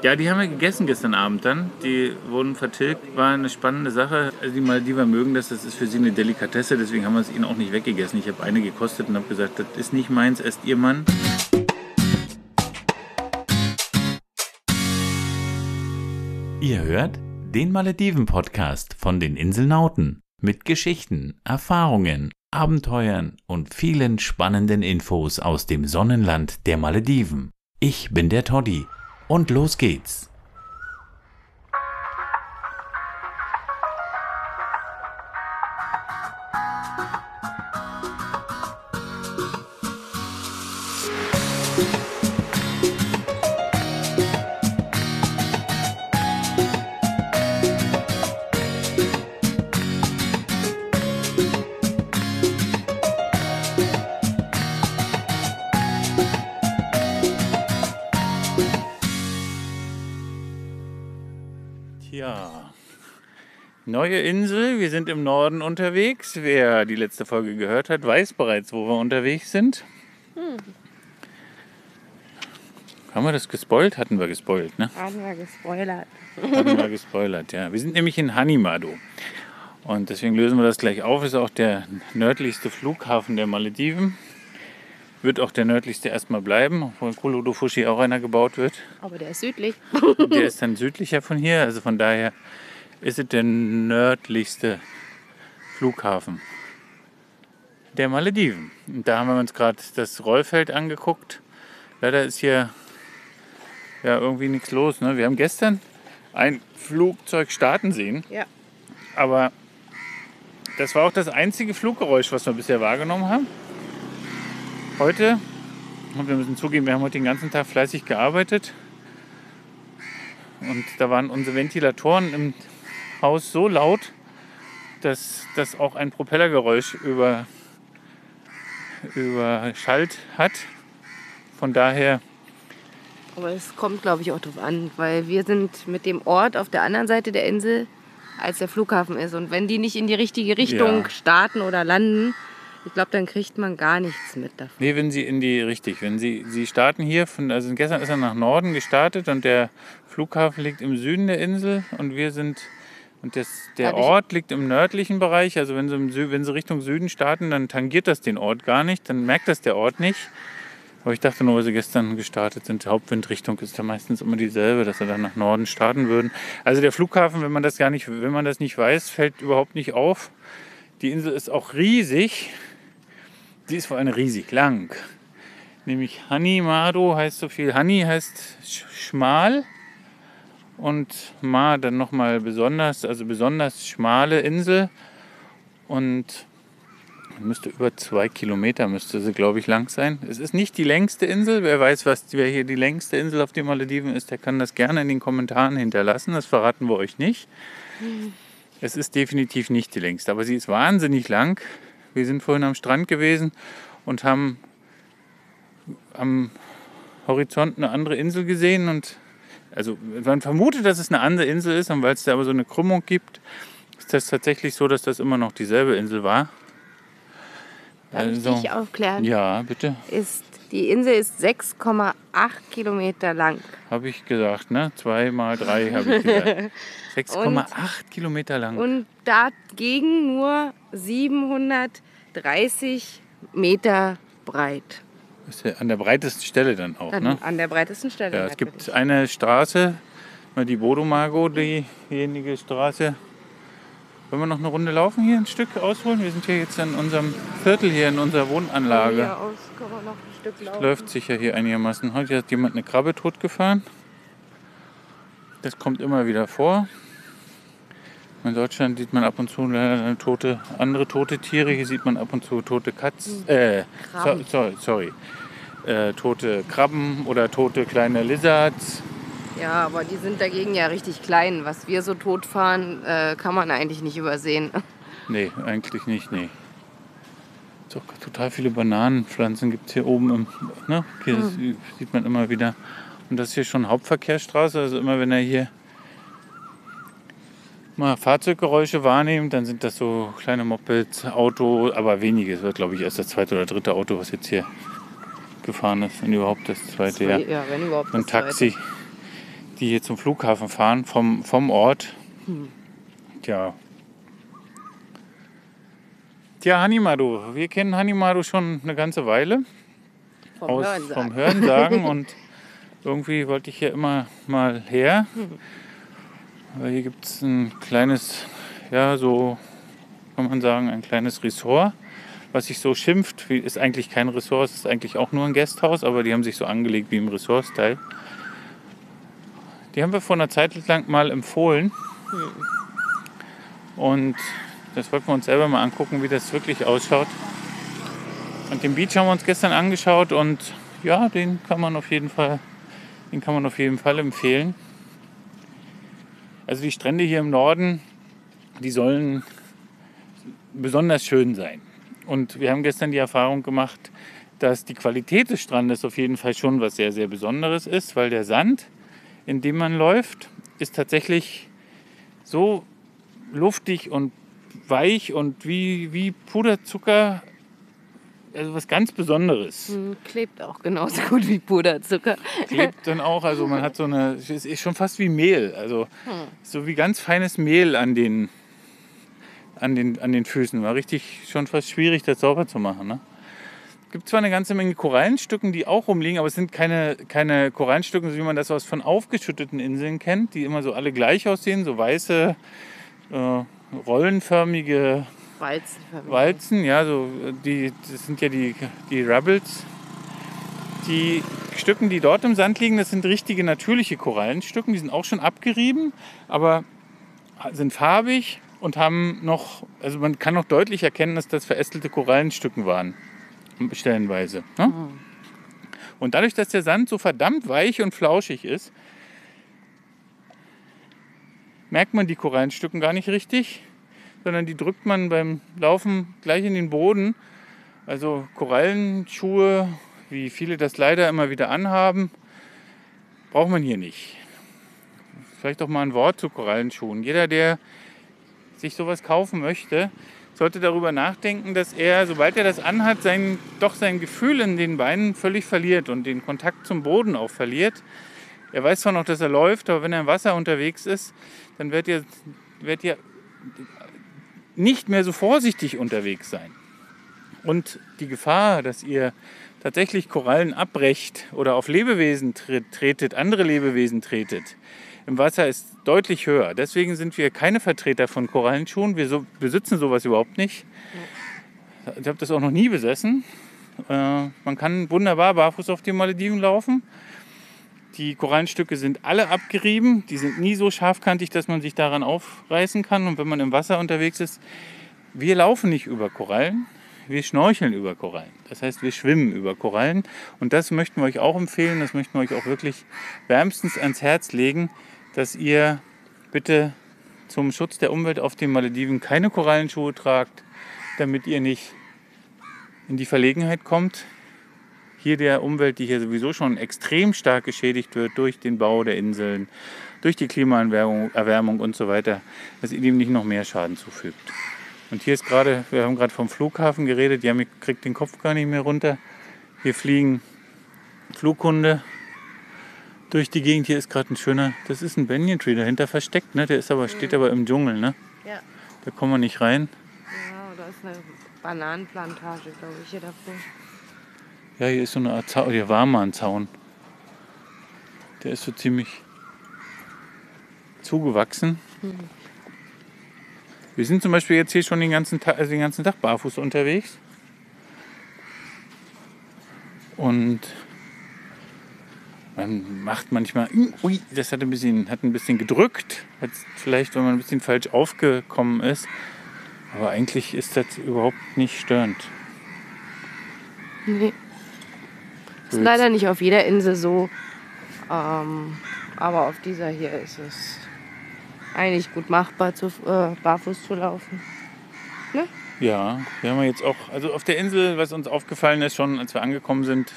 Ja, die haben wir gegessen gestern Abend dann. Die wurden vertilgt, war eine spannende Sache. Also die Maldiver mögen das, das ist für sie eine Delikatesse, deswegen haben wir es ihnen auch nicht weggegessen. Ich habe eine gekostet und habe gesagt, das ist nicht meins, esst ihr Mann. Ihr hört den Malediven-Podcast von den Inselnauten mit Geschichten, Erfahrungen, Abenteuern und vielen spannenden Infos aus dem Sonnenland der Malediven. Ich bin der Toddy und los geht's. Neue Insel, wir sind im Norden unterwegs. Wer die letzte Folge gehört hat, weiß bereits, wo wir unterwegs sind. Haben wir das gespoilt? Hatten wir gespoilt, ne? Haben wir gespoilert. Hatten wir gespoilert, ja. Wir sind nämlich in Hanimado. Und deswegen lösen wir das gleich auf. Ist auch der nördlichste Flughafen der Malediven. Wird auch der nördlichste erstmal bleiben, obwohl in Kuludufushi auch einer gebaut wird. Aber der ist südlich. Der ist dann südlicher von hier, also von daher ist es der nördlichste Flughafen der Malediven. Und da haben wir uns gerade das Rollfeld angeguckt. Leider ist hier ja irgendwie nichts los. Ne? Wir haben gestern ein Flugzeug starten sehen, Ja. aber das war auch das einzige Fluggeräusch, was wir bisher wahrgenommen haben. Heute, und wir müssen zugeben, wir haben heute den ganzen Tag fleißig gearbeitet. Und da waren unsere Ventilatoren im Haus so laut, dass das auch ein Propellergeräusch über, überschallt hat. Von daher, Aber es kommt, glaube ich, auch drauf an, weil wir sind mit dem Ort auf der anderen Seite der Insel, als der Flughafen ist. Und wenn die nicht in die richtige Richtung Ja. starten oder landen, ich glaube, dann kriegt man gar nichts mit davon. nee, wenn Sie in die, richtig, wenn Sie, Sie starten hier, von, also gestern ist er nach Norden gestartet und der Flughafen liegt im Süden der Insel und wir sind, und das, der Dadurch- Ort liegt im nördlichen Bereich. Also wenn Sie, Sü wenn Sie Richtung Süden starten, dann tangiert das den Ort gar nicht, dann merkt das der Ort nicht. Aber ich dachte nur, weil sie gestern gestartet sind, die Hauptwindrichtung ist ja meistens immer dieselbe, dass sie dann nach Norden starten würden. Also der Flughafen, wenn man das gar nicht, wenn man das nicht weiß, fällt überhaupt nicht auf. Die Insel ist auch riesig. Die ist vor allem riesig lang. Nämlich Hanimado heißt so viel. Hani heißt sch- schmal und Ma dann nochmal besonders, also besonders schmale Insel. Und müsste über zwei Kilometer müsste sie, glaube ich, lang sein. Es ist nicht die längste Insel. Wer weiß, was wer hier die längste Insel auf den Malediven ist, der kann das gerne in den Kommentaren hinterlassen. Das verraten wir euch nicht. Es ist definitiv nicht die längste, aber sie ist wahnsinnig lang. Wir sind vorhin am Strand gewesen und haben am Horizont eine andere Insel gesehen und also man vermutet, dass es eine andere Insel ist und weil es da aber so eine Krümmung gibt, ist das tatsächlich so, dass das immer noch dieselbe Insel war. Darf ich Also, dich aufklären? ja, bitte, Ist, die Insel ist 6,8 Kilometer lang. habe ich gesagt, ne? Zwei mal drei habe ich gesagt. 6,8 Kilometer lang. Und dagegen nur 730 Meter breit. Ist ja an der breitesten Stelle dann auch, An, ne? an der breitesten Stelle. Ja, es gibt eine Straße, die Bodomago, diejenige Straße. Wollen wir noch eine Runde laufen hier, ein Stück ausholen? Wir sind hier jetzt in unserem Viertel hier, in unserer Wohnanlage. hier aus kann man noch ein Stück laufen. Läuft sicher hier einigermaßen. Heute hat jemand eine Krabbe totgefahren. Das kommt immer wieder vor. In Deutschland sieht man ab und zu leider tote, andere tote Tiere. Hier sieht man ab und zu tote Katzen. Äh, so, Krabben. sorry, sorry. Äh, tote Krabben oder tote kleine Lizards. Ja, aber die sind dagegen ja richtig klein. Was wir so totfahren, äh, kann man eigentlich nicht übersehen. Nee, eigentlich nicht, nee. So, total viele Bananenpflanzen gibt es hier oben. Im, ne? Hier das sieht man immer wieder. Und das ist hier schon Hauptverkehrsstraße. Also immer wenn er hier mal Fahrzeuggeräusche wahrnimmt, dann sind das so kleine Mopeds, Auto, aber wenige. Es wird, glaube ich, erst das zweite oder dritte Auto, was jetzt hier gefahren ist. Wenn überhaupt das zweite, ja. ja wenn überhaupt. Ein das zweite. Taxi. die hier zum Flughafen fahren vom, vom Ort. Tja. Tja, Hanimaru. Wir kennen Hanimaru schon eine ganze Weile Vom aus, Hören vom Hören sagen und irgendwie wollte ich hier immer mal her. Weil hier gibt es ein kleines, ja, so kann man sagen, ein kleines Ressort, was sich so schimpft. Ist eigentlich kein Ressort, es ist eigentlich auch nur ein Gasthaus, aber die haben sich so angelegt wie im Ressort-Style. Die haben wir vor einer Zeit lang mal empfohlen. Und das wollten wir uns selber mal angucken, wie das wirklich ausschaut. Und den Beach haben wir uns gestern angeschaut und ja, den kann man auf jeden Fall, den kann man auf jeden Fall empfehlen. Also die Strände hier im Norden, die sollen besonders schön sein. Und wir haben gestern die Erfahrung gemacht, dass die Qualität des Strandes auf jeden Fall schon was sehr, sehr Besonderes ist, weil der Sand, in dem man läuft, ist tatsächlich so luftig und weich und wie, wie Puderzucker, also was ganz Besonderes. Hm, Klebt auch genauso gut wie Puderzucker. klebt dann auch. Also man hat so eine, es ist schon fast wie Mehl, also so wie ganz feines Mehl an den, an den, an den Füßen. War richtig schon fast schwierig, das sauber zu machen. Ne? Gibt zwar eine ganze Menge Korallenstücken, die auch rumliegen, aber es sind keine, keine Korallenstücken, so wie man das aus von aufgeschütteten Inseln kennt, die immer so alle gleich aussehen, so weiße, äh, rollenförmige Walzen. Walzen, ja, so die, das sind ja die, die Rubbles. Die Stücken, die dort im Sand liegen, das sind richtige natürliche Korallenstücken. Die sind auch schon abgerieben, aber sind farbig und haben noch, also man kann noch deutlich erkennen, dass das verästelte Korallenstücken waren, stellenweise. Ne? Und dadurch, dass der Sand so verdammt weich und flauschig ist, merkt man die Korallenstücken gar nicht richtig sondern die drückt man beim Laufen gleich in den Boden. Also Korallenschuhe, wie viele das leider immer wieder anhaben, braucht man hier nicht. Vielleicht auch mal ein Wort zu Korallenschuhen. Jeder, der sich sowas kaufen möchte, sollte darüber nachdenken, dass er, sobald er das anhat, sein, doch sein Gefühl in den Beinen völlig verliert und den Kontakt zum Boden auch verliert. Er weiß zwar noch, dass er läuft, aber wenn er im Wasser unterwegs ist, dann wird er, wird er nicht mehr so vorsichtig unterwegs sein. Und die Gefahr, dass ihr tatsächlich Korallen abbrecht oder auf Lebewesen tre- tretet, andere Lebewesen tretet, im Wasser ist deutlich höher. Deswegen sind wir keine Vertreter von Korallenschuhen. Wir so, besitzen sowas überhaupt nicht. Ich habe das auch noch nie besessen. Äh, man kann wunderbar barfuß auf den Malediven laufen. Die Korallenstücke sind alle abgerieben. Die sind nie so scharfkantig, dass man sich daran aufreißen kann. Und wenn man im Wasser unterwegs ist, wir laufen nicht über Korallen, wir schnorcheln über Korallen. Das heißt, wir schwimmen über Korallen. Und das möchten wir euch auch empfehlen. Das möchten wir euch auch wirklich wärmstens ans Herz legen, dass ihr bitte zum Schutz der Umwelt auf den Malediven keine Korallenschuhe tragt, damit ihr nicht in die Verlegenheit kommt, hier der Umwelt, die hier sowieso schon extrem stark geschädigt wird durch den Bau der Inseln, durch die Klimaerwärmung Erwärmung und so weiter, dass ihr dem nicht noch mehr Schaden zufügt. Und hier ist gerade, wir haben gerade vom Flughafen geredet, mir kriegt den Kopf gar nicht mehr runter. Hier fliegen Flughunde durch die Gegend. Hier ist gerade ein schöner, das ist ein Banyan Tree dahinter versteckt, ne? Der ist aber, steht aber im Dschungel, ne? Ja. Da kommen wir nicht rein. ja, da ist eine Bananenplantage, glaube ich, hier davor. Ja, hier ist so eine Art Zaun, hier war mal ein Zaun. Der ist so ziemlich zugewachsen. Wir sind zum Beispiel jetzt hier schon den ganzen Tag, also den ganzen Tag barfuß unterwegs. Und man macht manchmal, ui, das hat ein bisschen, hat ein bisschen gedrückt, hat vielleicht, wenn man ein bisschen falsch aufgekommen ist. Aber eigentlich ist das überhaupt nicht störend. Nee. Ist leider nicht auf jeder Insel so. Ähm, aber auf dieser hier ist es eigentlich gut machbar, zu, äh, barfuß zu laufen. Ja, wir haben jetzt auch, also auf der Insel, was uns aufgefallen ist, schon als wir angekommen sind,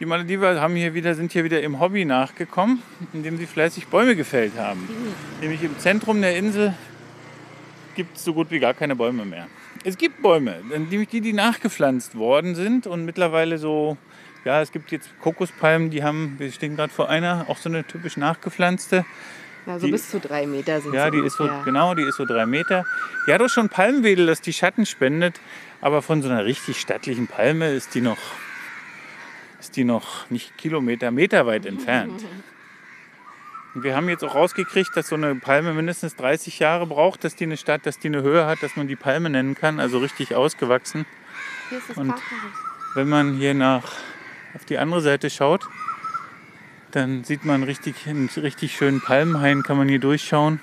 die Malediver haben hier wieder, sind hier wieder im Hobby nachgekommen, indem sie fleißig Bäume gefällt haben. Nämlich im Zentrum der Insel gibt es so gut wie gar keine Bäume mehr. Es gibt Bäume, nämlich die, die nachgepflanzt worden sind und mittlerweile so Ja, es gibt jetzt Kokospalmen, die haben, wir stehen gerade vor einer, auch so eine typisch nachgepflanzte. Na, so Die- bis zu drei Meter sind Ja, sie die ist so, ungefähr. genau, die ist so drei Meter. Die hat auch schon Palmwedel, das die Schatten spendet. Aber von so einer richtig stattlichen Palme ist die noch, ist die noch nicht Kilometer, Meter weit entfernt. Und wir haben jetzt auch rausgekriegt, dass so eine Palme mindestens 30 Jahre braucht, dass die eine Stadt, dass die eine Höhe hat, dass man die Palme nennen kann, also richtig ausgewachsen. Hier ist das und- Parkhaus. Wenn man hier nach auf die andere Seite schaut, dann sieht man richtig, einen richtig schönen Palmenhain, kann man hier durchschauen.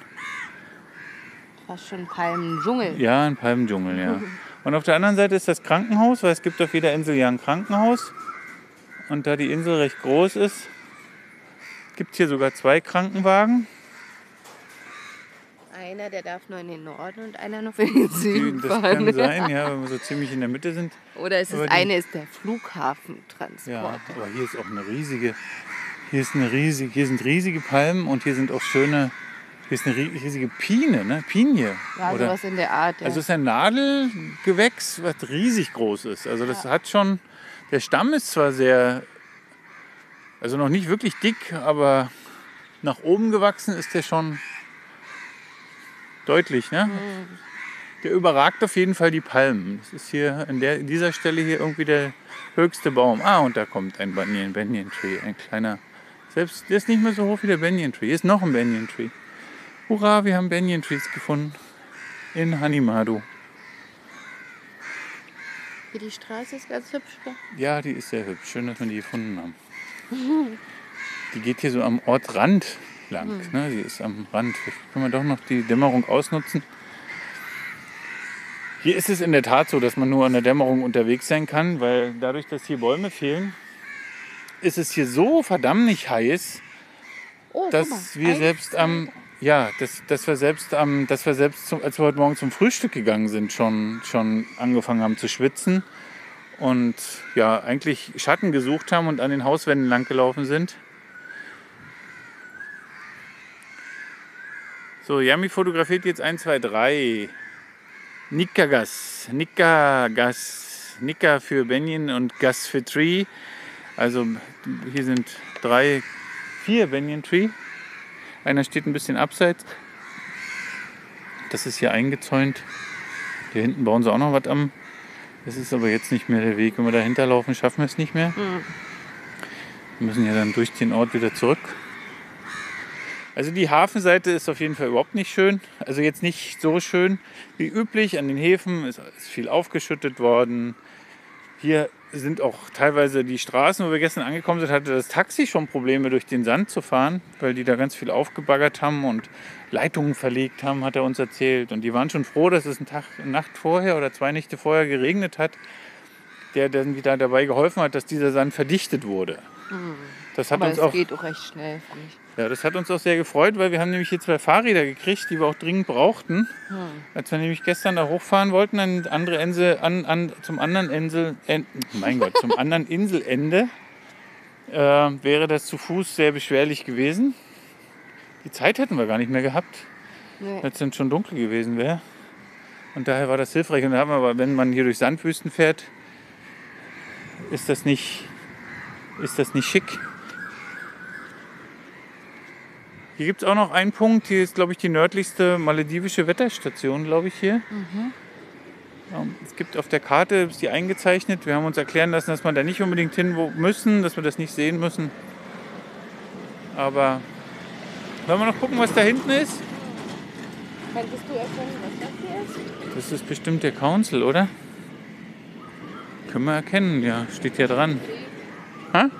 Fast schon Palmendschungel. Ja, ein Palmendschungel, ja. Und auf der anderen Seite ist das Krankenhaus, weil es gibt auf jeder Insel ja ein Krankenhaus. Und da die Insel recht groß ist, gibt es hier sogar zwei Krankenwagen. Einer, der darf nur in den Norden und einer noch in den Süden das fahren. kann sein, ja, wenn wir so ziemlich in der Mitte sind. Oder ist es eine ist der Flughafentransport. Ja, aber hier ist auch eine riesige, hier ist eine riesige, hier sind riesige Palmen und hier sind auch schöne, hier ist eine rie- riesige Pine, ne? Pinie. Ja, Oder, sowas in der Art. Ja. also es ist ein Nadelgewächs, was riesig groß ist. Also das hat schon, der Stamm ist zwar sehr, also noch nicht wirklich dick, aber nach oben gewachsen ist der schon deutlich, ne? Der überragt auf jeden Fall die Palmen. Das ist hier an der, dieser Stelle hier irgendwie der höchste Baum. Ah, und da kommt ein Banyan, Banyan Tree, ein kleiner. Selbst der ist nicht mehr so hoch wie der Banyan Tree. Hier ist noch ein Banyan Tree. Hurra, wir haben Banyan Trees gefunden in Hanimadu. Hier die Straße ist ganz hübsch. gell? Ja, die ist sehr hübsch. Schön, dass wir die gefunden haben. Die geht hier so am Ortrand lang. Ne? Die ist am Rand. Vielleicht können wir doch noch die Dämmerung ausnutzen. Hier ist es in der Tat so, dass man nur an der Dämmerung unterwegs sein kann, weil dadurch, dass hier Bäume fehlen, ist es hier so verdammt nicht heiß, Oh, dass mal. wir selbst am ja, dass, dass wir selbst am, dass wir selbst zum, als wir heute Morgen zum Frühstück gegangen sind, schon, schon angefangen haben zu schwitzen und ja, eigentlich Schatten gesucht haben und an den Hauswänden lang gelaufen sind. So, Yami fotografiert jetzt 1, 2, 3. Nikagas, Nikagas, Nika für Benjen und Gas für Tree. Also hier sind drei, vier Banyan Tree. Einer steht ein bisschen abseits. Das ist hier eingezäunt. Hier hinten bauen sie auch noch was am. Das ist aber jetzt nicht mehr der Weg. Wenn wir dahinter laufen, schaffen wir es nicht mehr. Wir müssen ja dann durch den Ort wieder zurück. Also die Hafenseite ist auf jeden Fall überhaupt nicht schön. Also jetzt nicht so schön wie üblich. An den Häfen ist, ist viel aufgeschüttet worden. Hier sind auch teilweise die Straßen, wo wir gestern angekommen sind, hatte das Taxi schon Probleme durch den Sand zu fahren, weil die da ganz viel aufgebaggert haben und Leitungen verlegt haben, hat er uns erzählt. Und die waren schon froh, dass es eine, Tag, eine Nacht vorher oder zwei Nächte vorher geregnet hat, der dann wieder dabei geholfen hat, dass dieser Sand verdichtet wurde. Das hat Aber uns es auch geht auch recht schnell, finde ich. Ja, das hat uns auch sehr gefreut, weil wir haben nämlich hier zwei Fahrräder gekriegt, die wir auch dringend brauchten. Als wir nämlich gestern da hochfahren wollten, an andere Insel, an, an, zum anderen Insel, en, mein Gott, zum anderen Inselende, äh, wäre das zu Fuß sehr beschwerlich gewesen. Die Zeit hätten wir gar nicht mehr gehabt, Nee. als es dann schon dunkel gewesen wäre. Und daher war das hilfreich. Und da haben wir aber, wenn man hier durch Sandwüsten fährt, ist das nicht, ist das nicht schick. Hier gibt es auch noch einen Punkt. Hier ist, glaube ich, die nördlichste maledivische Wetterstation, glaube ich, hier. Ähm, Es gibt auf der Karte, ist die eingezeichnet. Wir haben uns erklären lassen, dass man da nicht unbedingt hin müssen, dass wir das nicht sehen müssen. Aber wollen wir noch gucken, was da hinten ist? Könntest du erkennen, was das hier ist? Das ist bestimmt der Council, oder? Können wir erkennen, ja, steht ja dran. Ha?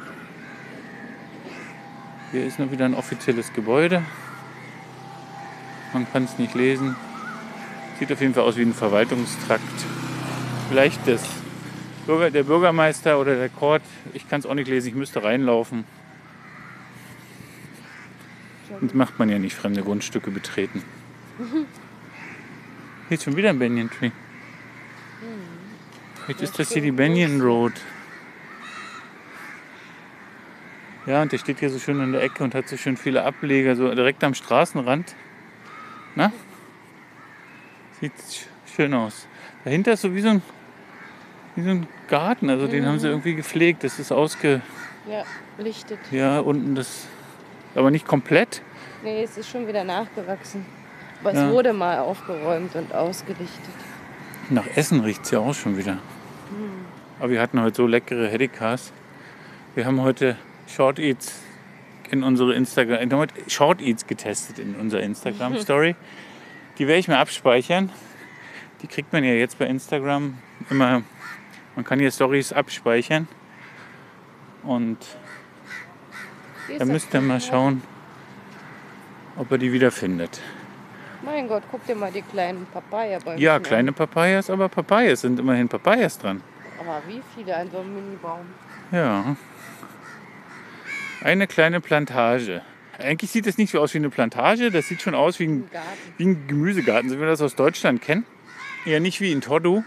Hier ist noch wieder ein offizielles Gebäude. Man kann es nicht lesen. Sieht auf jeden Fall aus wie ein Verwaltungstrakt. Vielleicht das Bürger, der Bürgermeister oder der Court. Ich kann es auch nicht lesen, ich müsste reinlaufen. Das macht man ja nicht, fremde Grundstücke betreten. Hier ist schon wieder ein Banyan Tree. Vielleicht ist das hier die Banyan Road. Ja, und der steht hier so schön in der Ecke und hat so schön viele Ableger, so direkt am Straßenrand. Na? Sieht sch- schön aus. Dahinter ist so wie so ein, wie so ein Garten. Also den haben sie irgendwie gepflegt. Das ist ausge... Ja, lichtet. Ja, unten das... Aber nicht komplett. Nee, es ist schon wieder nachgewachsen. Aber Ja. es wurde mal aufgeräumt und ausgelichtet. Nach Essen riecht es ja auch schon wieder. Aber wir hatten heute so leckere Heddikas. Wir haben heute Short Eats in unsere Instagram, Short Eats getestet in unserer Instagram Story. Die werde ich mir abspeichern. Die kriegt man ja jetzt bei Instagram immer. Man kann hier Stories abspeichern. Und da müsst ihr mal schauen, ob er die wiederfindet. Mein Gott, guck dir mal die kleinen Papaya-Bäume Ja, kleine Papayas, aber Papayas sind immerhin Papayas dran. Aber wie viele an so einem Mini-Baum? Ja. Eine kleine Plantage. Eigentlich sieht das nicht so aus wie eine Plantage, das sieht schon aus wie ein, wie ein Gemüsegarten, so wie wir das aus Deutschland kennen. Ja, nicht wie in Tordu,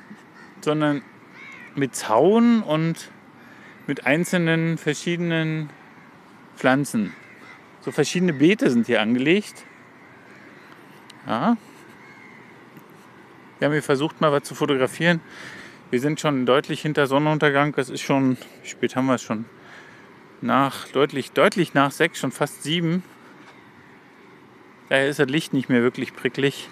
sondern mit Zaun und mit einzelnen verschiedenen Pflanzen. So verschiedene Beete sind hier angelegt. Ja. Wir haben hier versucht, mal was zu fotografieren. Wir sind schon deutlich hinter Sonnenuntergang. Es ist schon, wie spät haben wir es schon? Nach, deutlich, deutlich nach sechs, schon fast sieben. Daher ist das Licht nicht mehr wirklich pricklig.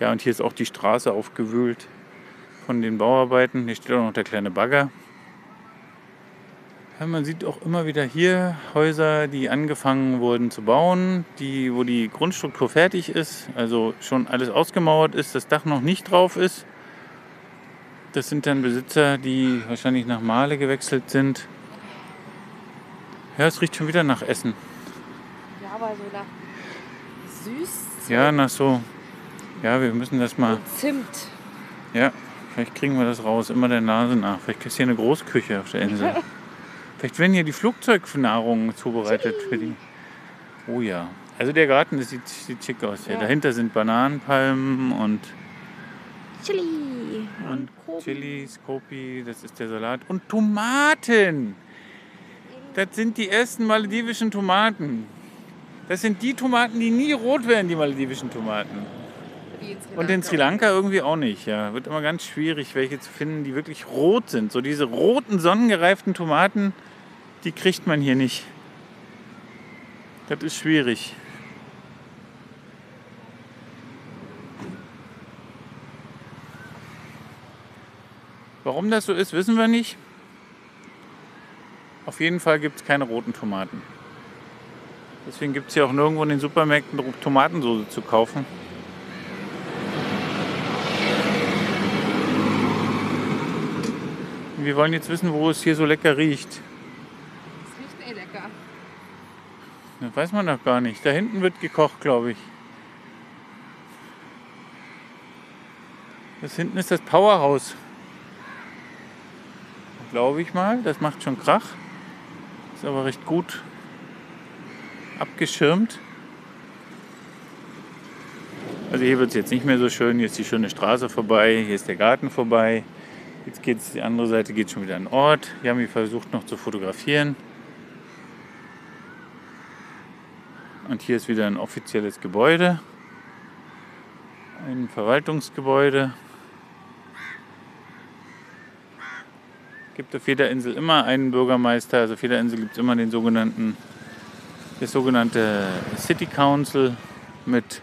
Ja, und hier ist auch die Straße aufgewühlt von den Bauarbeiten. Hier steht auch noch der kleine Bagger. Ja, man sieht auch immer wieder hier Häuser, die angefangen wurden zu bauen, die, wo die Grundstruktur fertig ist, also schon alles ausgemauert ist, das Dach noch nicht drauf ist. Das sind dann Besitzer, die wahrscheinlich nach Male gewechselt sind. Ja, es riecht schon wieder nach Essen. Ja, aber so nach süß Ja, nach so. Ja, wir müssen das mal. und Zimt. Ja, vielleicht kriegen wir das raus. Immer der Nase nach. Vielleicht ist hier eine Großküche auf der Insel. Vielleicht werden hier die Flugzeugnahrungen zubereitet für die. Oh ja. Also der Garten, das sieht, sieht schick aus. hier. Ja. Dahinter sind Bananenpalmen und, Chili. und Chilis, Kopi, das ist der Salat. Und Tomaten! Das sind die ersten maledivischen Tomaten. Das sind die Tomaten, die nie rot werden, die maledivischen Tomaten. Und in Sri Lanka irgendwie auch nicht. Ja. Wird immer ganz schwierig, welche zu finden, die wirklich rot sind. So diese roten, sonnengereiften Tomaten, die kriegt man hier nicht. Das ist schwierig. Warum das so ist, wissen wir nicht. Auf jeden Fall gibt es keine roten Tomaten. Deswegen gibt es hier auch nirgendwo in den Supermärkten Tomatensauce zu kaufen. Wir wollen jetzt wissen, wo es hier so lecker riecht. Das riecht eh lecker. Das weiß man doch gar nicht. Da hinten wird gekocht, glaube ich. Das hinten ist das Powerhouse. Glaube ich mal. Das macht schon Krach. Ist aber recht gut abgeschirmt. Also hier wird es jetzt nicht mehr so schön. Hier ist die schöne Straße vorbei. Hier ist der Garten vorbei. Jetzt geht es die andere Seite, geht schon wieder an den Ort. Wir haben hier versucht noch zu fotografieren. Und hier ist wieder ein offizielles Gebäude. Ein Verwaltungsgebäude. Gibt auf jeder Insel immer einen Bürgermeister. Also auf jeder Insel gibt es immer den sogenannten, das sogenannte City Council mit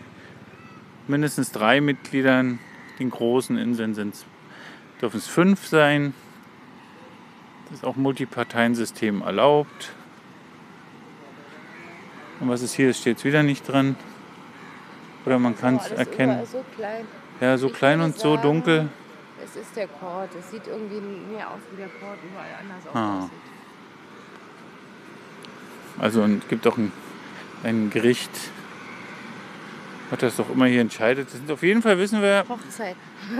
mindestens drei Mitgliedern. Den großen Inseln sind's, dürfen es fünf sein. Das ist auch Multiparteiensystem erlaubt. Und was ist hier? Steht jetzt wieder nicht dran. Oder man kann es erkennen. so klein. Ja, so Ich klein und so sagen, dunkel. Es ist der Kord. Es sieht irgendwie mehr aus wie der Kord überall anders Ah. aussieht. Also und es gibt auch ein, ein Gericht, was das doch immer hier entscheidet. Das sind auf jeden Fall wissen wir, Hochzeit.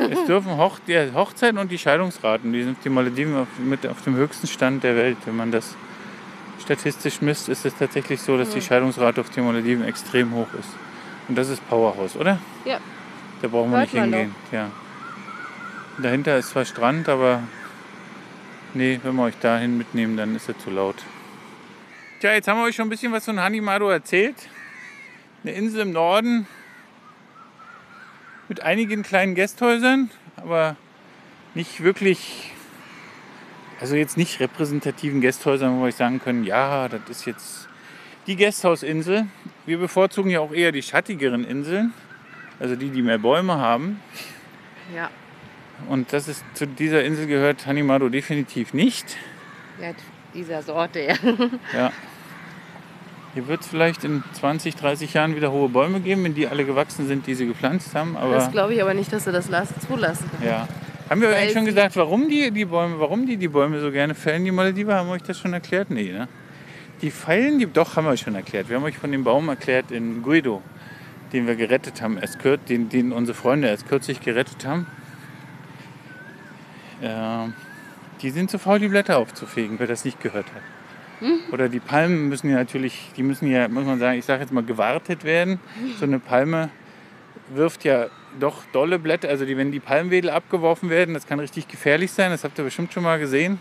es dürfen Hoch, die Hochzeiten und die Scheidungsraten, die sind auf die Malediven auf, mit auf dem höchsten Stand der Welt. Wenn man das statistisch misst, ist es tatsächlich so, dass die Scheidungsrate auf den Malediven extrem hoch ist. Und das ist Powerhouse, oder? Ja. Da brauchen wir Hört nicht hingehen. Ja. Dahinter ist zwar Strand, aber nee, wenn wir euch dahin mitnehmen, dann ist er zu laut. Tja, jetzt haben wir euch schon ein bisschen was von Hanimado erzählt. Eine Insel im Norden mit einigen kleinen Gästhäusern, aber nicht wirklich, also jetzt nicht repräsentativen Gästhäusern, wo wir sagen können, ja, das ist jetzt die Gästhausinsel. Wir bevorzugen ja auch eher die schattigeren Inseln, also die, die mehr Bäume haben. Ja. Und das ist zu dieser Insel gehört Hanimado definitiv nicht. ja dieser Sorte, ja. Ja. Hier wird es vielleicht in 20, 30 Jahren wieder hohe Bäume geben, wenn die alle gewachsen sind, die sie gepflanzt haben. Aber Das glaube ich aber nicht, dass sie das las- zulassen. ja. Haben wir euch Weil eigentlich schon gesagt, warum die, die Bäume, warum die die Bäume so gerne fällen, die Malediver? Haben wir euch das schon erklärt? Nee, ne? Die feilen, die, doch, haben wir euch schon erklärt. Wir haben euch von dem Baum erklärt in Guido, den wir gerettet haben, erst den, den unsere Freunde erst kürzlich gerettet haben. Ähm, die sind zu faul, die Blätter aufzufegen, wer das nicht gehört hat. Oder die Palmen müssen ja natürlich, die müssen ja, muss man sagen, ich sage jetzt mal, gewartet werden. So eine Palme wirft ja doch dolle Blätter, also die, wenn die Palmwedel abgeworfen werden, das kann richtig gefährlich sein, das habt ihr bestimmt schon mal gesehen.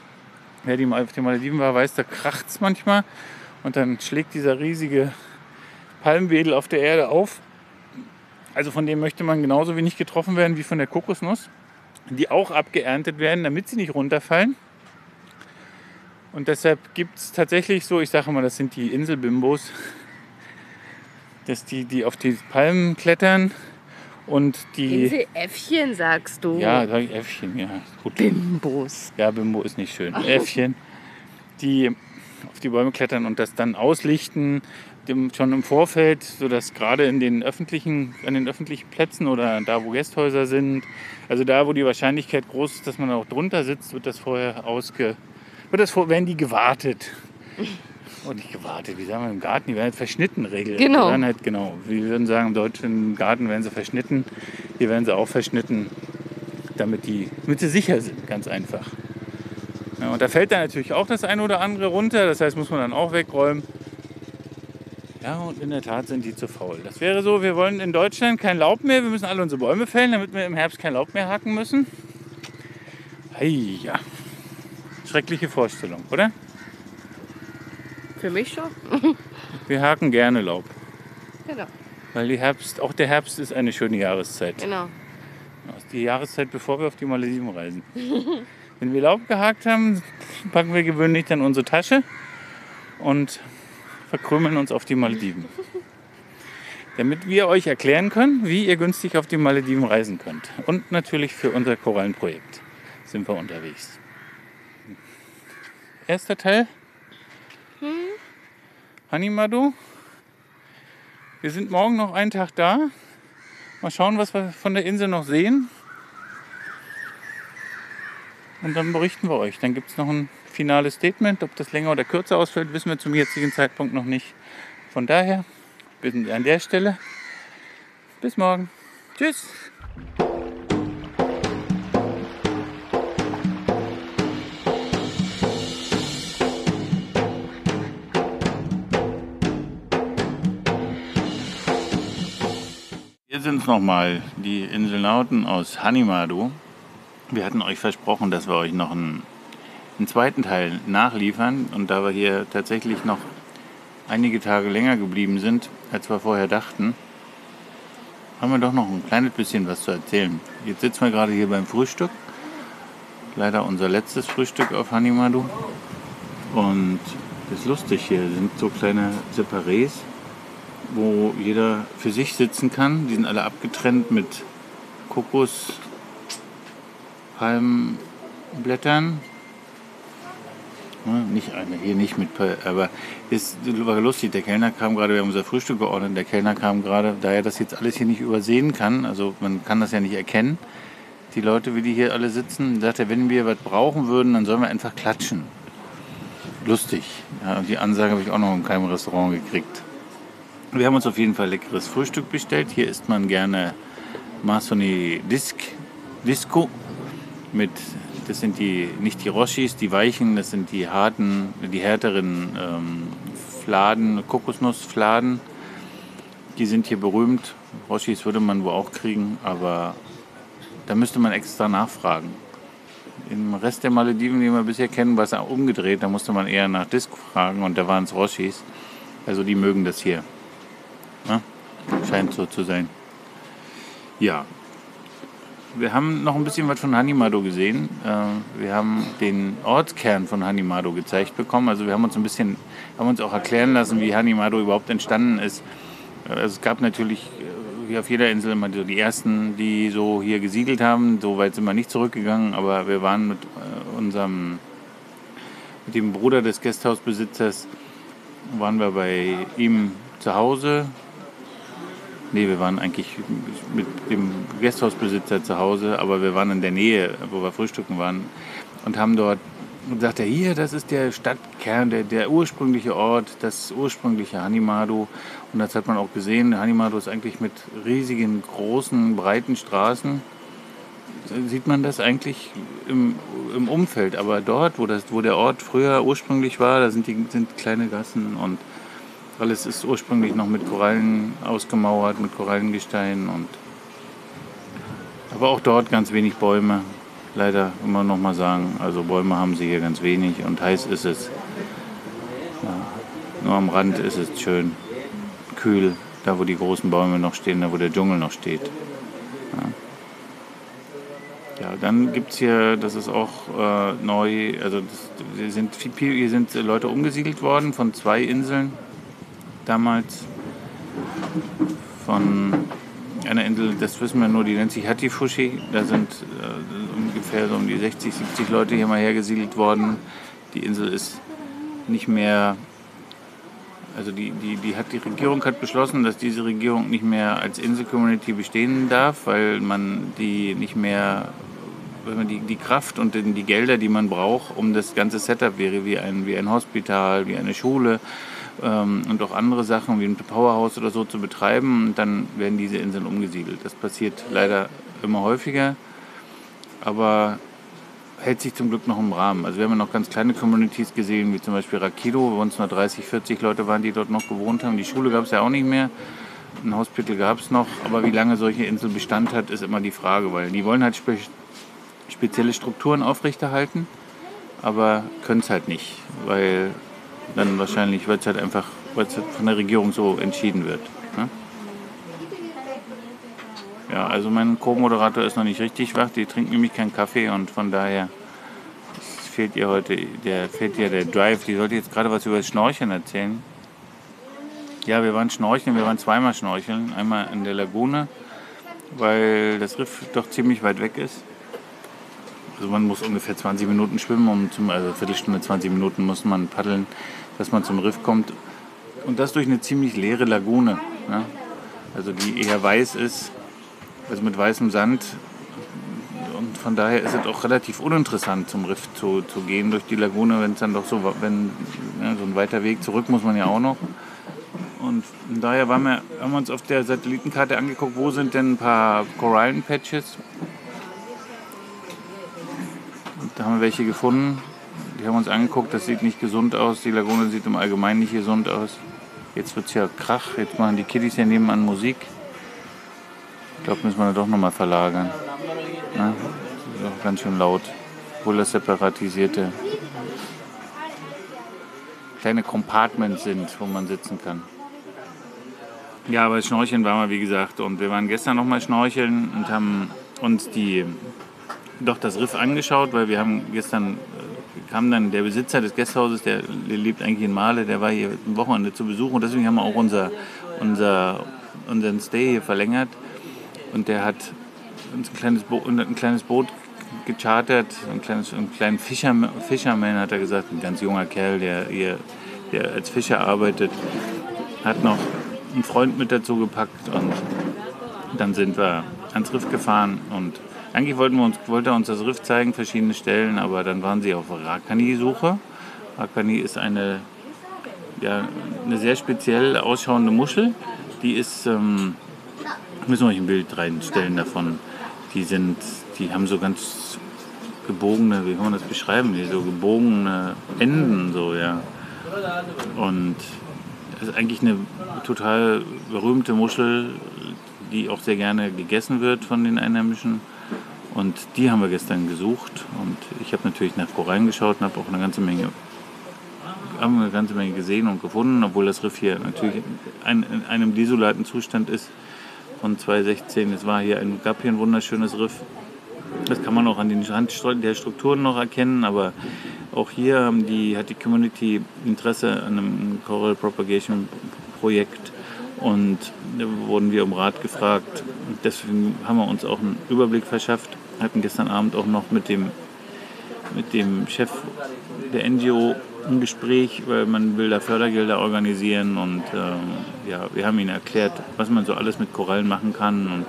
Wer die mal auf den Malediven war, weiß, da kracht es manchmal und dann schlägt dieser riesige Palmwedel auf der Erde auf. Also von dem möchte man genauso wenig getroffen werden wie von der Kokosnuss, die auch abgeerntet werden, damit sie nicht runterfallen. Und deshalb gibt es tatsächlich so, ich sage mal, das sind die Inselbimbos, dass die, die auf die Palmen klettern und die. Inseläffchen, sagst du. Ja, sag ich Äffchen, ja. Gut. Bimbos. Ja, Bimbo ist nicht schön. Äffchen, die auf die Bäume klettern und das dann auslichten, dem, schon im Vorfeld, sodass gerade in den öffentlichen, an den öffentlichen Plätzen oder da, wo Gästhäuser sind, also da, wo die Wahrscheinlichkeit groß ist, dass man auch drunter sitzt, wird das vorher ausge, wird das vor, werden die gewartet. Und nicht gewartet, wie sagen wir im Garten, die werden halt verschnitten regelrecht. Genau. Die werden halt, genau. Wir würden sagen, im deutschen Garten werden sie verschnitten. Hier werden sie auch verschnitten, damit, die, damit sie sicher sind, ganz einfach. Ja, und da fällt dann natürlich auch das eine oder andere runter, das heißt, muss man dann auch wegräumen. Ja, und in der Tat sind die zu faul. Das wäre so, wir wollen in Deutschland kein Laub mehr, wir müssen alle unsere Bäume fällen, damit wir im Herbst kein Laub mehr hacken müssen. Ei, ja. Schreckliche Vorstellung, oder? Für mich schon. Wir haken gerne Laub, Genau. weil die Herbst, auch der Herbst ist eine schöne Jahreszeit. genau. Die Jahreszeit, bevor wir auf die Malediven reisen. Wenn wir Laub gehakt haben, packen wir gewöhnlich dann unsere Tasche und verkrümeln uns auf die Malediven. Damit wir euch erklären können, wie ihr günstig auf die Malediven reisen könnt. Und natürlich für unser Korallenprojekt sind wir unterwegs. Erster Teil. Hanimado. Wir sind morgen noch einen Tag da. Mal schauen, was wir von der Insel noch sehen. Und dann berichten wir euch. Dann gibt es noch ein finales Statement. Ob das länger oder kürzer ausfällt, wissen wir zum jetzigen Zeitpunkt noch nicht. Von daher, wir sind an der Stelle. Bis morgen. Tschüss. Hier sind es nochmal, die Inselnauten aus Hanimado. Wir hatten euch versprochen, dass wir euch noch einen, einen zweiten Teil nachliefern. Und da wir hier tatsächlich noch einige Tage länger geblieben sind, als wir vorher dachten, haben wir doch noch ein kleines bisschen was zu erzählen. Jetzt sitzen wir gerade hier beim Frühstück. Leider unser letztes Frühstück auf Hanimado. Und das ist lustig hier. Das sind so kleine Separés, wo jeder für sich sitzen kann. Die sind alle abgetrennt mit Kokos, Ja, nicht eine, hier nicht mit, aber ist war lustig. Der Kellner kam gerade, wir haben unser Frühstück geordnet. Der Kellner kam gerade, da er das jetzt alles hier nicht übersehen kann, also man kann das ja nicht erkennen, die Leute, wie die hier alle sitzen, sagt er, wenn wir was brauchen würden, dann sollen wir einfach klatschen. Lustig. Ja, die Ansage habe ich auch noch in keinem Restaurant gekriegt. Wir haben uns auf jeden Fall leckeres Frühstück bestellt. Hier isst man gerne Masoni Disc, Disco mit, das sind die, nicht die Roshis, die weichen, das sind die harten, die härteren ähm, Fladen, Kokosnussfladen. Die sind hier berühmt. Roshis würde man wohl auch kriegen, aber da müsste man extra nachfragen. Im Rest der Malediven, die wir bisher kennen, war es umgedreht. Da musste man eher nach Disc fragen und da waren es Roshis. Also die mögen das hier. Ne? Scheint so zu sein. Ja. Wir haben noch ein bisschen was von Hanimado gesehen. Äh, wir haben den Ortskern von Hanimado gezeigt bekommen. Also wir haben uns ein bisschen, haben uns auch erklären lassen, wie Hanimado überhaupt entstanden ist. Äh, es gab natürlich äh, wie auf jeder Insel immer so die ersten, die so hier gesiedelt haben. So weit sind wir nicht zurückgegangen, aber wir waren mit unserem, mit dem Bruder des Gasthausbesitzers, waren wir bei ihm zu Hause Nee, wir waren eigentlich mit dem Gasthausbesitzer zu Hause, aber wir waren in der Nähe, wo wir frühstücken waren und haben dort und sagte, hier, das ist der Stadtkern, der, der ursprüngliche Ort, das ursprüngliche Hanimado. Und das hat man auch gesehen. Hanimado ist eigentlich mit riesigen, großen, breiten Straßen. Sieht man das eigentlich im, im Umfeld. Aber dort, wo, das, wo der Ort früher ursprünglich war, da sind, die, sind kleine Gassen und alles ist ursprünglich noch mit Korallen ausgemauert, mit Korallengestein und aber auch dort ganz wenig Bäume. Leider immer noch mal sagen, also Bäume haben sie hier ganz wenig und heiß ist es. Ja, nur am Rand ist es schön kühl, da wo die großen Bäume noch stehen, da wo der Dschungel noch steht. Ja, ja dann gibt es hier, das ist auch äh, neu, also das, hier, sind hier sind Leute umgesiedelt worden von zwei Inseln damals von einer Insel, das wissen wir nur, die nennt sich Hatifushi. Da sind äh, ungefähr so um die 60, 70 Leute hier mal hergesiedelt worden. Die Insel ist nicht mehr, also die, die, die, hat, die Regierung hat beschlossen, dass diese Regierung nicht mehr als Insel-Community bestehen darf, weil man die nicht mehr, weil man die, die Kraft und die Gelder, die man braucht, um das ganze Setup wäre wie ein, wie ein Hospital, wie eine Schule, ähm, und auch andere Sachen wie ein Powerhouse oder so zu betreiben. Und dann werden diese Inseln umgesiedelt. Das passiert leider immer häufiger, aber hält sich zum Glück noch im Rahmen. Also wir haben noch ganz kleine Communities gesehen, wie zum Beispiel Rakido, wo uns nur 30, 40 Leute waren, die dort noch gewohnt haben. Die Schule gab es ja auch nicht mehr. Ein Hospital gab es noch, aber wie lange solche Insel Bestand hat, ist immer die Frage, weil die wollen halt spe spezielle Strukturen aufrechterhalten, aber können es halt nicht, weil dann wahrscheinlich, weil es halt einfach weil es halt von der Regierung so entschieden wird. Ne? Ja, also mein Co-Moderator ist noch nicht richtig wach, die trinkt nämlich keinen Kaffee und von daher fehlt ihr heute, der fehlt ihr der Drive. Die sollte jetzt gerade was über das Schnorcheln erzählen. Ja, wir waren schnorcheln, wir waren zweimal schnorcheln. Einmal in der Lagune, weil das Riff doch ziemlich weit weg ist. Also man muss ungefähr 20 Minuten schwimmen, um zum, also Viertelstunde, 20 Minuten muss man paddeln, dass man zum Riff kommt. Und das durch eine ziemlich leere Lagune. Ne? Also die eher weiß ist, also mit weißem Sand. Und von daher ist es auch relativ uninteressant, zum Riff zu, zu gehen durch die Lagune, wenn es dann doch so, wenn ja, so ein weiter Weg zurück muss man ja auch noch. Und von daher wir, haben wir uns auf der Satellitenkarte angeguckt, wo sind denn ein paar Korallenpatches haben wir welche gefunden. Die haben uns angeguckt, das sieht nicht gesund aus. Die Lagune sieht im Allgemeinen nicht gesund aus. Jetzt wird es ja Krach, jetzt machen die Kiddies ja nebenan Musik. Ich glaube, müssen wir doch nochmal verlagern. Ja, das ist auch ganz schön laut. Obwohl das separatisierte kleine Compartments sind, wo man sitzen kann. Ja, aber Schnorcheln waren wir, wie gesagt. Und wir waren gestern nochmal schnorcheln und haben uns die doch das Riff angeschaut, weil wir haben gestern äh, kam dann der Besitzer des Gasthauses, der, lebt eigentlich in Male, der war hier ein Wochenende zu Besuch und deswegen haben wir auch unser, unser, unseren Stay hier verlängert. Und der hat uns ein kleines, Bo ein kleines Boot gechartert, ein kleines, einen kleinen Fischer, Fisherman hat er gesagt, ein ganz junger Kerl, der hier der als Fischer arbeitet, hat noch einen Freund mit dazu gepackt und dann sind wir ans Riff gefahren und eigentlich wollten wir uns, wollte er uns das Riff zeigen, verschiedene Stellen, aber dann waren sie auf Rakani-Suche. Rakani ist eine, ja, eine sehr speziell ausschauende Muschel. Die ist, ähm, müssen wir euch ein Bild reinstellen davon. Die sind, die haben so ganz gebogene, wie kann man das beschreiben, die so gebogene Enden, so, ja. Und das ist eigentlich eine total berühmte Muschel, die auch sehr gerne gegessen wird von den Einheimischen. Und die haben wir gestern gesucht und ich habe natürlich nach Korallen geschaut und habe auch eine ganze Menge haben eine ganze Menge gesehen und gefunden, obwohl das Riff hier natürlich ein, in einem desolaten Zustand ist von 2016. Es war hier ein, gab hier ein wunderschönes Riff Das kann man auch an den Rand der Strukturen noch erkennen, aber auch hier haben die, hat die Community Interesse an einem Coral Propagation Projekt und da wurden wir um Rat gefragt. Deswegen haben wir uns auch einen Überblick verschafft. Hatten gestern Abend auch noch mit dem, mit dem Chef der NGO ein Gespräch, weil man will da Fördergelder organisieren und ähm, ja, wir haben ihnen erklärt, was man so alles mit Korallen machen kann und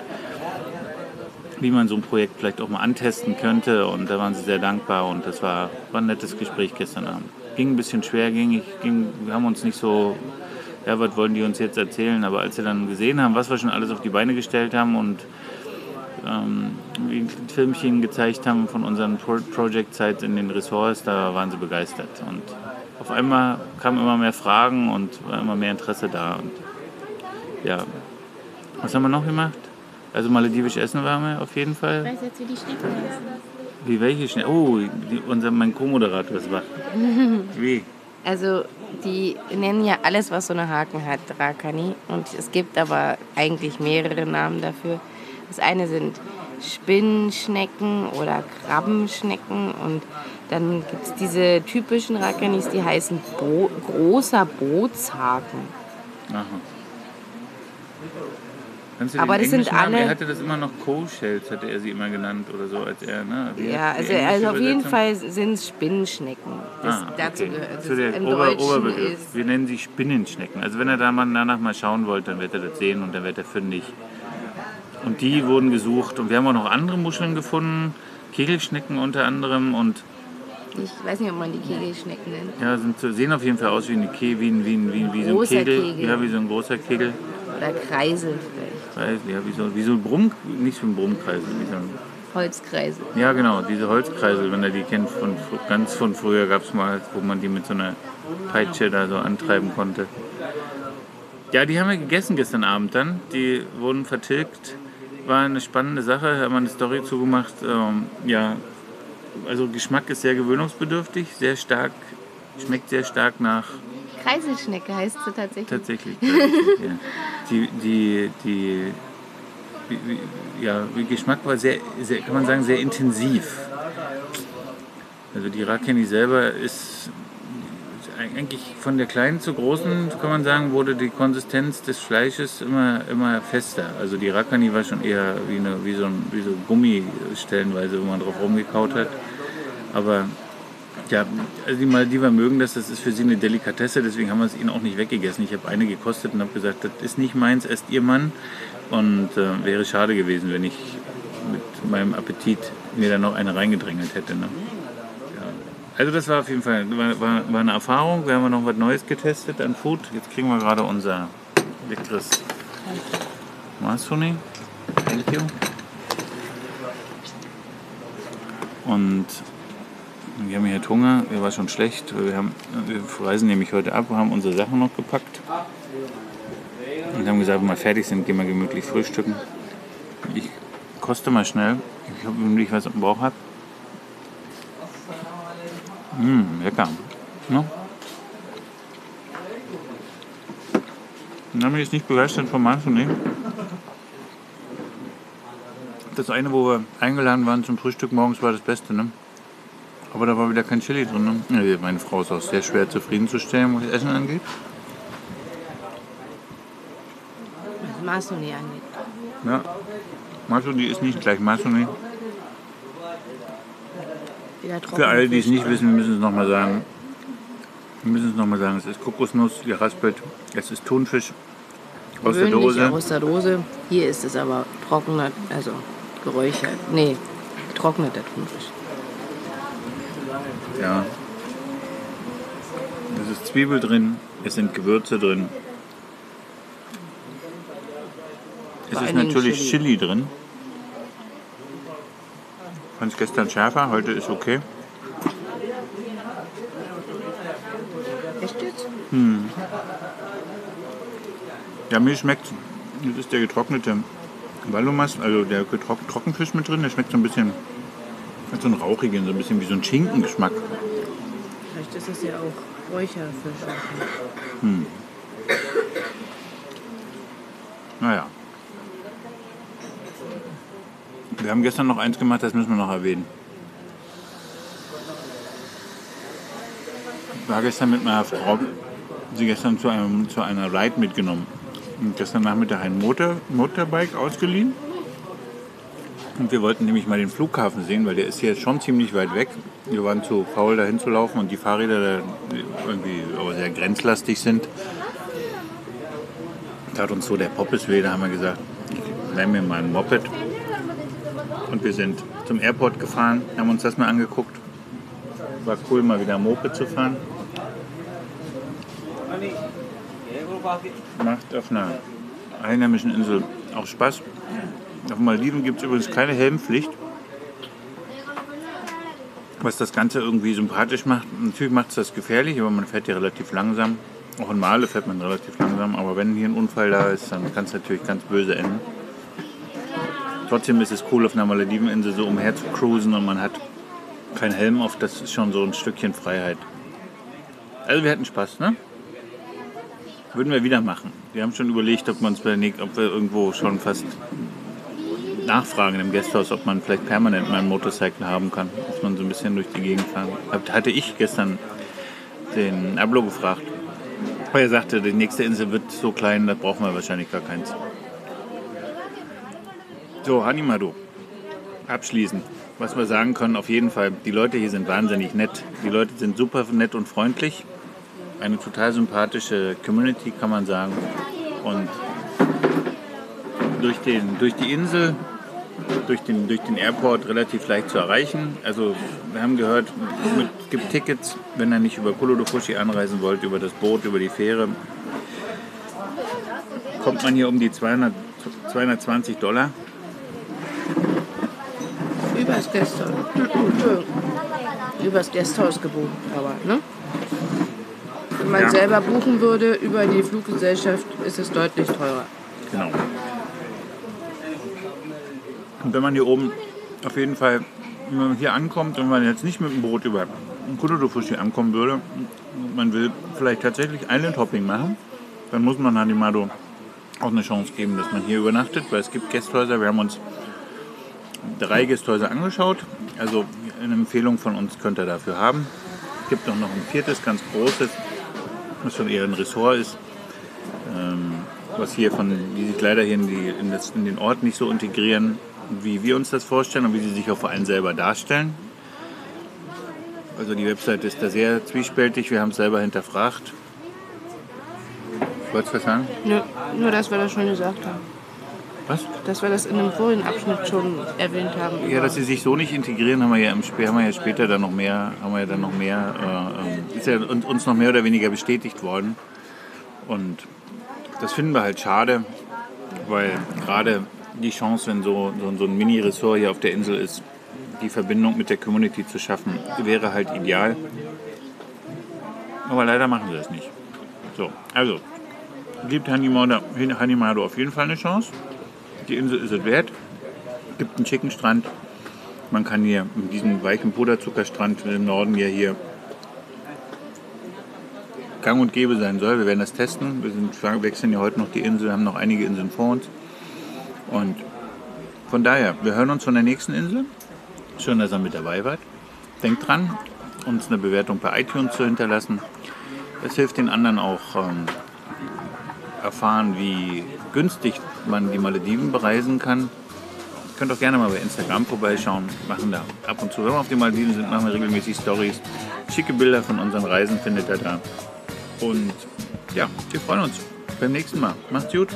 wie man so ein Projekt vielleicht auch mal antesten könnte und da waren sie sehr dankbar und das war, war ein nettes Gespräch gestern Abend. Ging ein bisschen schwergängig, ging, wir haben uns nicht so, ja, was wollen die uns jetzt erzählen, aber als sie dann gesehen haben, was wir schon alles auf die Beine gestellt haben und ähm, Filmchen gezeigt haben von unseren Pro Project Sites in den Ressorts, da waren sie begeistert und auf einmal kamen immer mehr Fragen und war immer mehr Interesse da. Und ja, was haben wir noch gemacht? Also maledivisch essen waren wir auf jeden Fall. Ich weiß jetzt, wie die Schnecken heißen. Wie welche Schnecken? Oh, die, unser, mein Co-Moderator ist wach. Wie? Also, die nennen ja alles, was so eine Haken hat, Rakani. Und es gibt aber eigentlich mehrere Namen dafür. Das eine sind Spinnenschnecken oder Krabbenschnecken. Und dann gibt es diese typischen Rakanis, die heißen Bo großer Bootshaken. Aha. Kannst du Aber das sind alle- Er hatte das immer noch Co-Shells, hatte er sie immer genannt oder so, als er, ne? Wie Ja, also, also auf jeden? Fall sind es Spinnenschnecken. Das Ah, dazu okay. gehört. Zu der Ober Oberbegriff. Wir nennen sie Spinnenschnecken. Also wenn er da mal danach mal schauen wollte, dann wird er das sehen und dann wird er fündig. Und die wurden gesucht und wir haben auch noch andere Muscheln gefunden, Kegelschnecken unter anderem und Ich weiß nicht, ob man die Kegelschnecken nennt. ja, sind, sehen auf jeden Fall aus wie, eine Ke wie, ein- wie, ein- wie, ein- wie so ein Kegel. Kegel. Ja, wie so ein großer Kegel. Oder Kreisel vielleicht. Ja, wie so, wie so ein Brumm, nicht so ein Brummkreisel, wie so ein Holzkreisel. Ja, genau, diese Holzkreisel, wenn ihr die kennt, von, ganz von früher gab es mal, wo man die mit so einer Peitsche da so antreiben konnte. Ja, die haben wir gegessen gestern Abend dann. Die wurden vertilgt. War eine spannende Sache, haben wir eine Story zugemacht. Ähm, ja, also Geschmack ist sehr gewöhnungsbedürftig, sehr stark, schmeckt sehr stark nach Kreiselschnecke heißt sie tatsächlich. Tatsächlich. tatsächlich ja. Die, die, die, ja, der Geschmack war sehr, sehr, kann man sagen, sehr intensiv. Also die Rakeni selber ist eigentlich von der kleinen zur großen, kann man sagen, wurde die Konsistenz des Fleisches immer, immer fester. Also die Rakani war schon eher wie, eine, wie, so ein, wie so Gummi stellenweise, wo man drauf rumgekaut hat. Aber ja, also die Maldiver mögen das, das ist für sie eine Delikatesse, deswegen haben wir es ihnen auch nicht weggegessen. Ich habe eine gekostet und habe gesagt, das ist nicht meins, esst ihr Mann. Und äh, wäre schade gewesen, wenn ich mit meinem Appetit mir da noch eine reingedrängelt hätte. Ne? Also das war auf jeden Fall war, war, war eine Erfahrung. Wir haben noch was Neues getestet an Food. Jetzt kriegen wir gerade unser leckeres Masuni. Thank you. Und wir haben hier Hunger, mir war schon schlecht. Wir, haben, wir reisen nämlich heute ab, haben unsere Sachen noch gepackt. Und haben gesagt, wenn wir fertig sind, gehen wir gemütlich frühstücken. Ich koste mal schnell, ich wenn ich was im Bauch habe. Mmh, lecker. Ne? Dann bin ich jetzt nicht begeistert vom Manchuni. Das eine, wo wir eingeladen waren zum Frühstück morgens, war das Beste, ne? Aber da war wieder kein Chili drin, ne? Ja, Meine Frau ist auch sehr schwer zufriedenzustellen, was das Essen angeht. Was Masoni angeht. Ja. Masuni ist nicht gleich Masuni. Wieder trocken. Für alle, die es nicht wissen, müssen es nochmal sagen. Wir müssen es nochmal sagen. Es ist Kokosnuss, geraspelt. Es ist Thunfisch aus der Dose. aus der Dose. Hier ist es aber trockener, also geräuchert. Nee, getrockneter Thunfisch. Ja. Es ist Zwiebel drin, es sind Gewürze drin. Es Vor ist natürlich Chili. Chili, drin. Fand es gestern schärfer, heute ist okay. Echt jetzt? Ja, mir schmeckt, das ist der getrocknete Wallomas, also der getrock Trockenfisch mit drin. Der schmeckt so ein bisschen, hat so einen rauchigen, so ein bisschen wie so ein Schinkengeschmack. Vielleicht ist es ja auch Räucherfisch. Naja. Wir haben gestern noch eins gemacht, das müssen wir noch erwähnen. Ich war gestern mit meiner Frau, sie gestern zu, einem, zu einer Ride mitgenommen. Und gestern Nachmittag ein Motor, Motorbike ausgeliehen. Und wir wollten nämlich mal den Flughafen sehen, weil der ist hier schon ziemlich weit weg. Wir waren zu faul, dahin zu laufen und die Fahrräder da irgendwie aber sehr grenzlastig sind. Tat uns so der Poppes weh, da haben wir gesagt, ich nehme mir mal ein Moped. Und wir sind zum Airport gefahren, haben uns das mal angeguckt. War cool, mal wieder Moped zu fahren. Macht auf einer einheimischen Insel auch Spaß. Auf Maldiven gibt es übrigens keine Helmpflicht. Was das Ganze irgendwie sympathisch macht. Natürlich macht es das gefährlich, aber man fährt hier relativ langsam. Auch in Male fährt man relativ langsam, aber wenn hier ein Unfall da ist, dann kann es natürlich ganz böse enden. Trotzdem ist es cool, auf einer Malediveninsel so umher zu cruisen und man hat keinen Helm auf. Das ist schon so ein Stückchen Freiheit. Also wir hatten Spaß, ne? Würden wir wieder machen. Wir haben schon überlegt, ob, ob wir irgendwo schon fast nachfragen im Gasthaus, ob man vielleicht permanent mal ein Motorcycle haben kann, dass man so ein bisschen durch die Gegend fahren. Hatte ich gestern den Ablo gefragt, weil er sagte, die nächste Insel wird so klein, da brauchen wir wahrscheinlich gar keins. So, Hanimado. Abschließend, was wir sagen können, auf jeden Fall, die Leute hier sind wahnsinnig nett. Die Leute sind super nett und freundlich. Eine total sympathische Community, kann man sagen. Und durch, den, durch die Insel durch den, durch den Airport relativ leicht zu erreichen. Also wir haben gehört, es gibt Tickets, wenn ihr nicht über Kolodofushi anreisen wollt, über das Boot, über die Fähre. Kommt man hier um die 200, 220 Dollar. Übers Gasthaus. Übers Gasthaus gebucht, aber, ne? Wenn man Ja. selber buchen würde über die Fluggesellschaft, ist es deutlich teurer. Genau. Und wenn man hier oben auf jeden Fall, wenn man hier ankommt und man jetzt nicht mit dem Boot über Kudodofushi ankommen würde, man will vielleicht tatsächlich Island Hopping machen, dann muss man Hanimado auch eine Chance geben, dass man hier übernachtet, weil es gibt Gästhäuser. Wir haben uns drei Gästhäuser angeschaut. Also eine Empfehlung von uns könnt ihr dafür haben. Es gibt auch noch ein viertes, ganz großes, was schon eher ein Ressort ist ähm, was hier von, die sich leider hier in, die, in, das, in den Ort nicht so integrieren, wie wir uns das vorstellen und wie sie sich auch vor allem selber darstellen. Also die Webseite ist da sehr zwiespältig, wir haben es selber hinterfragt. Wolltest du was sagen? Nö, nur, dass wir das schon gesagt haben. Was? Dass wir das in einem vorigen Abschnitt schon erwähnt haben. Ja, dass sie sich so nicht integrieren, haben wir ja, im, haben wir ja später dann noch mehr, haben wir ja dann noch mehr, äh, ähm, ist ja uns noch mehr oder weniger bestätigt worden. Und das finden wir halt schade, weil gerade die Chance, wenn so, so, so ein Mini-Ressort hier auf der Insel ist, die Verbindung mit der Community zu schaffen, wäre halt ideal. Aber leider machen sie das nicht. So, also, gibt Hanimado auf jeden Fall eine Chance. Die Insel ist es wert. Gibt einen schicken Strand. Man kann hier mit diesem weichen Puderzuckerstrand im Norden ja hier gang und gäbe sein soll. Wir werden das testen. Wir sind, wechseln ja heute noch die Insel, haben noch einige Inseln vor uns. Und von daher, wir hören uns von der nächsten Insel. Schön, dass ihr mit dabei wart. Denkt dran, uns eine Bewertung bei iTunes zu hinterlassen. Das hilft den anderen auch ähm, erfahren, wie günstig man die Malediven bereisen kann. Könnt auch gerne mal bei Instagram vorbeischauen. Machen da ab und zu, wenn wir auf den Malediven sind, machen wir regelmäßig Stories. Schicke Bilder von unseren Reisen findet ihr da. Und ja, wir freuen uns. Beim nächsten Mal. Macht's gut.